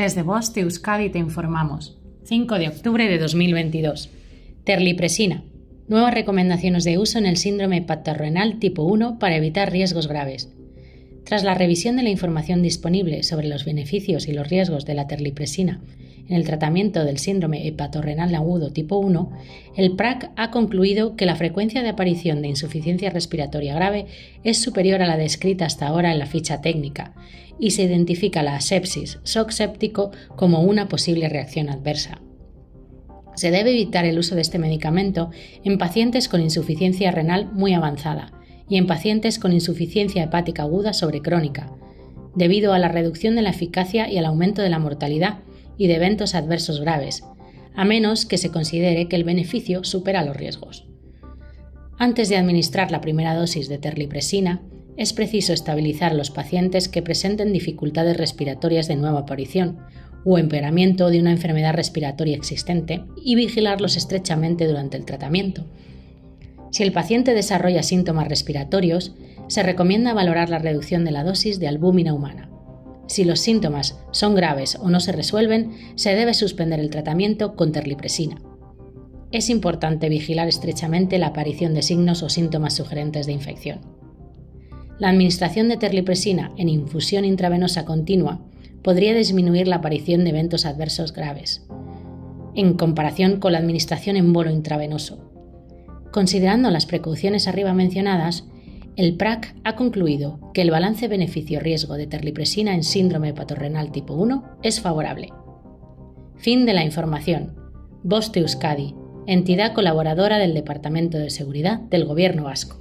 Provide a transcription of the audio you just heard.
Desde Voz de Euskadi te informamos. 5 de octubre de 2022. Terlipresina. Nuevas recomendaciones de uso en el síndrome hepatorenal tipo 1 para evitar riesgos graves. Tras la revisión de la información disponible sobre los beneficios y los riesgos de la terlipresina en el tratamiento del síndrome hepatorrenal agudo tipo 1, el PRAC ha concluido que la frecuencia de aparición de insuficiencia respiratoria grave es superior a la descrita hasta ahora en la ficha técnica y se identifica la sepsis, shock séptico, como una posible reacción adversa. Se debe evitar el uso de este medicamento en pacientes con insuficiencia renal muy avanzada y en pacientes con insuficiencia hepática aguda sobre crónica, debido a la reducción de la eficacia y al aumento de la mortalidad y de eventos adversos graves, a menos que se considere que el beneficio supera los riesgos. Antes de administrar la primera dosis de terlipresina, es preciso estabilizar los pacientes que presenten dificultades respiratorias de nueva aparición o empeoramiento de una enfermedad respiratoria existente y vigilarlos estrechamente durante el tratamiento. Si el paciente desarrolla síntomas respiratorios, se recomienda valorar la reducción de la dosis de albúmina humana. Si los síntomas son graves o no se resuelven, se debe suspender el tratamiento con terlipresina. Es importante vigilar estrechamente la aparición de signos o síntomas sugerentes de infección. La administración de terlipresina en infusión intravenosa continua podría disminuir la aparición de eventos adversos graves, en comparación con la administración en bolo intravenoso. Considerando las precauciones arriba mencionadas, el PRAC ha concluido que el balance beneficio-riesgo de terlipresina en síndrome hepatorrenal tipo 1 es favorable. Fin de la información. Boste Euskadi, entidad colaboradora del Departamento de Seguridad del Gobierno Vasco.